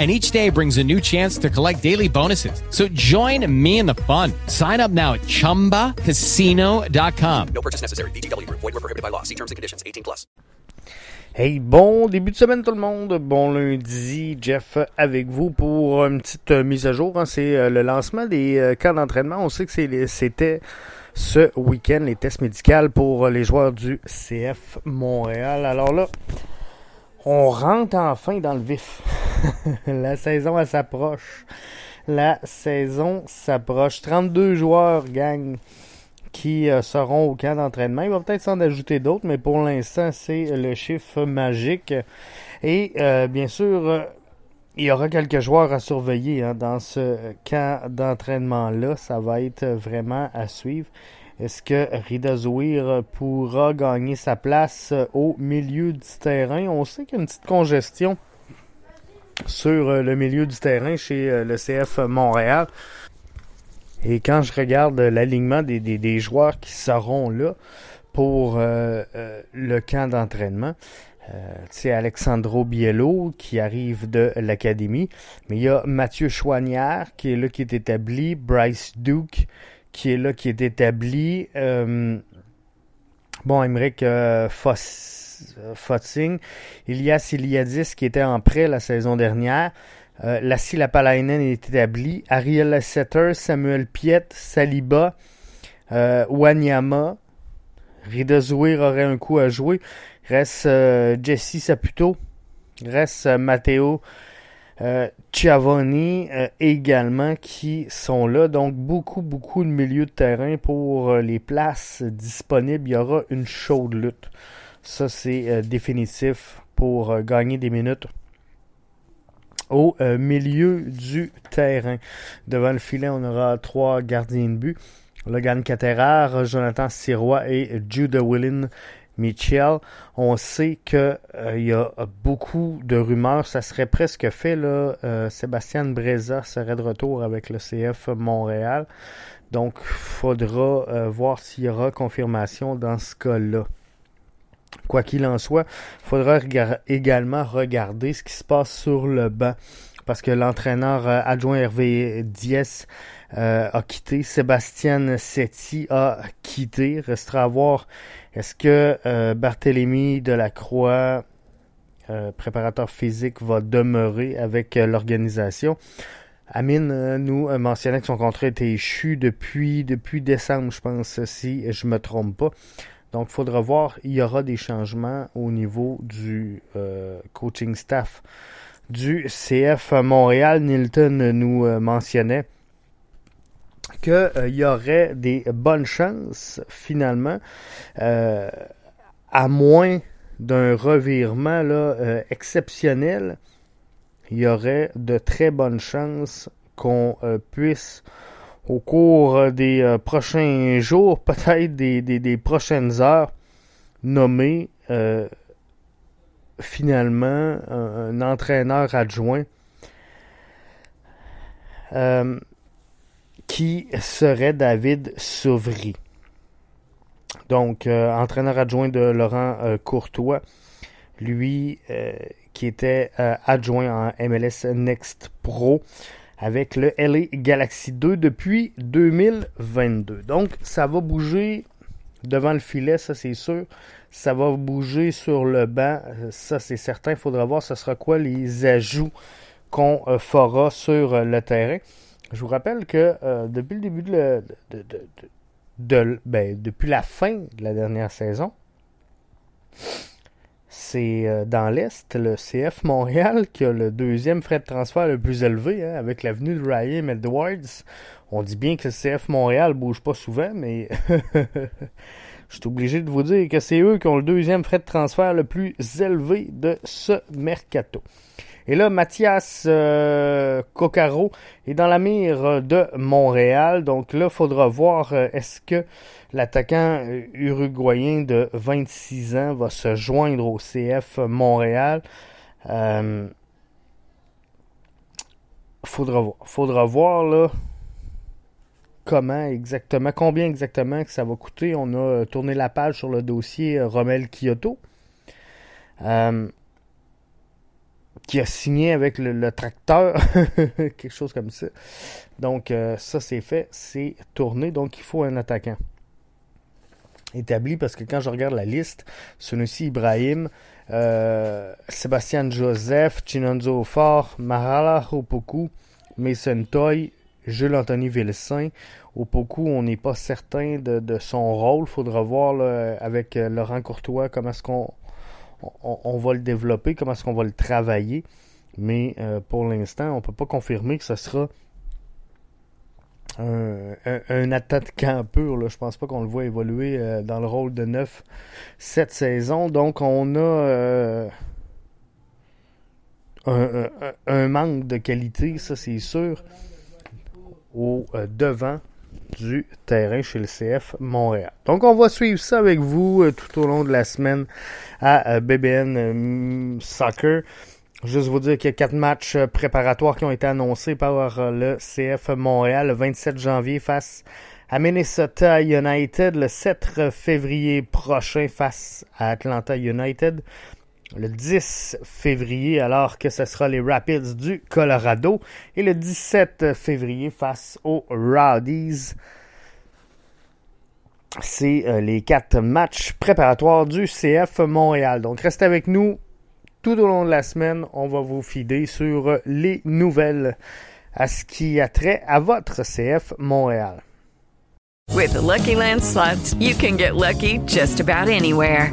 and each day brings a new chance to collect daily bonuses. So join me in the fun. Sign up now at ChumbaCasino.com. No purchase necessary. VGW. Void were prohibited by law. See terms and conditions. 18 plus. Hey, bon début de semaine tout le monde. Bon lundi, Jeff avec vous pour une petite euh, mise à jour. hein. C'est euh, le lancement des euh, camps d'entraînement. On sait que c'était ce week-end les tests médicaux pour les joueurs du CF Montréal. Alors là, on rentre enfin dans le vif. La saison, s'approche. La saison s'approche. 32 joueurs, gang, qui euh, seront au camp d'entraînement. Il va peut-être s'en ajouter d'autres, mais pour l'instant, c'est le chiffre magique. Et euh, bien sûr, euh, il y aura quelques joueurs à surveiller hein, dans ce camp d'entraînement-là. Ça va être vraiment à suivre. Est-ce que Rida Zouir pourra gagner sa place au milieu du terrain? On sait qu'il y a une petite congestion sur euh, le milieu du terrain chez euh, le CF Montréal. Et quand je regarde l'alignement des, des, joueurs qui seront là pour euh, euh, le camp d'entraînement, euh, sais, Alexandro Biello qui arrive de l'académie, mais il y a Mathieu Chouanière qui est là, qui est établi, Bryce Duke qui est là, qui est établi, euh, bon, Emmerich euh, Foss, euh, Fotzing, Ilias Iliadis qui était en prêt la saison dernière, euh, Lassie Lapalainen est établi, Ariel Setter, Samuel Piet, Saliba, euh, Wanyama, Rida Zouir aurait un coup à jouer. Reste euh, Jesse Saputo. Reste euh, Matteo euh, Chiavoni euh, également qui sont là. Donc beaucoup, beaucoup de milieux de terrain pour euh, les places disponibles. Il y aura une chaude lutte. Ça, c'est euh, définitif pour euh, gagner des minutes au euh, milieu du terrain. Devant le filet, on aura trois gardiens de but. Logan Caterar, Jonathan Sirois et Judah Willin Mitchell. On sait que euh, il y a beaucoup de rumeurs, ça serait presque fait là. Sébastien Breza serait de retour avec le CF Montréal. Donc, faudra voir s'il y aura confirmation dans ce cas-là. Quoi qu'il en soit, faudra rega- également regarder ce qui se passe sur le banc. Parce que l'entraîneur euh, adjoint Hervé Diès euh, a quitté. Sébastien Setti a quitté. Restera à voir est-ce que euh, Barthélemy Delacroix, euh, préparateur physique, va demeurer avec l'organisation. Amine nous mentionnait que son contrat était échu depuis, depuis décembre, je pense, si je me trompe pas. Donc, il faudra voir, il y aura des changements au niveau du euh, coaching staff du CF Montréal. Nilton nous euh, mentionnait qu'il y aurait des bonnes chances, finalement, euh, à moins d'un revirement là, euh, exceptionnel, il y aurait de très bonnes chances qu'on euh, puisse, au cours euh, des euh, prochains jours, peut-être des, prochaines heures, nommer euh, finalement un, entraîneur adjoint qui serait David Sauvry. Donc, entraîneur adjoint de Laurent Courtois, lui qui était adjoint en MLS Next Pro avec le LA Galaxy 2 depuis 2022. Donc, ça va bouger devant le filet, ça c'est sûr. Ça va bouger sur le banc, ça c'est certain. Il faudra voir ce sera quoi les ajouts qu'on euh, fera sur euh, le terrain. Je vous rappelle que euh, depuis le début de, le- ben, depuis la fin de la dernière saison, c'est euh, dans l'Est, le CF Montréal qui a le deuxième frais de transfert le plus élevé, hein, avec l'avenue de Ryan Edwards. On dit bien que le CF Montréal bouge pas souvent, mais je suis obligé de vous dire que c'est eux qui ont le deuxième frais de transfert le plus élevé de ce mercato. Et là, Mathias euh, est dans la mire de Montréal. Donc là, il faudra voir euh, est-ce que l'attaquant euh, uruguayen de 26 ans va se joindre au CF Montréal. Euh, faudra voir. Faudra voir comment exactement, combien exactement ça va coûter. On a tourné la page sur le dossier Romel Kyoto. Euh, qui a signé avec le, tracteur, quelque chose comme ça. Donc euh, ça c'est fait, c'est tourné, donc il faut un attaquant établi parce que quand je regarde la liste, Sunusi Ibrahim, euh, Sébastien Joseph, Chinonzo Fort, Mahala Opoku, Mason Toy, Jules Anthony Vilsain. Opoku, on n'est pas certain de, son rôle. Faudra voir avec euh, Laurent Courtois comment est-ce qu'on on, va le développer, comment est-ce qu'on va le travailler. Mais euh, pour l'instant, on ne peut pas confirmer que ce sera un, un, attaquant pur. Là. Je pense pas qu'on le voit évoluer euh, dans le rôle de neuf cette saison. Donc on a euh, un, manque de qualité, ça c'est sûr, au devant du terrain chez le CF Montréal. Donc on va suivre ça avec vous tout au long de la semaine à euh, BBN euh, Soccer. Juste vous dire qu'il y a quatre matchs euh, préparatoires qui ont été annoncés par le CF Montréal le 27 janvier face à Minnesota United, le 7 février prochain face à Atlanta United, le 10 février alors que ce sera les Rapids du Colorado et le 17 février face aux Rowdies c'est euh, les quatre matchs préparatoires du CF Montréal. Donc restez avec nous tout au long de la semaine. On va vous fider sur les nouvelles à ce qui a trait à votre CF Montréal. With the Lucky Land slots, you can get lucky just about anywhere.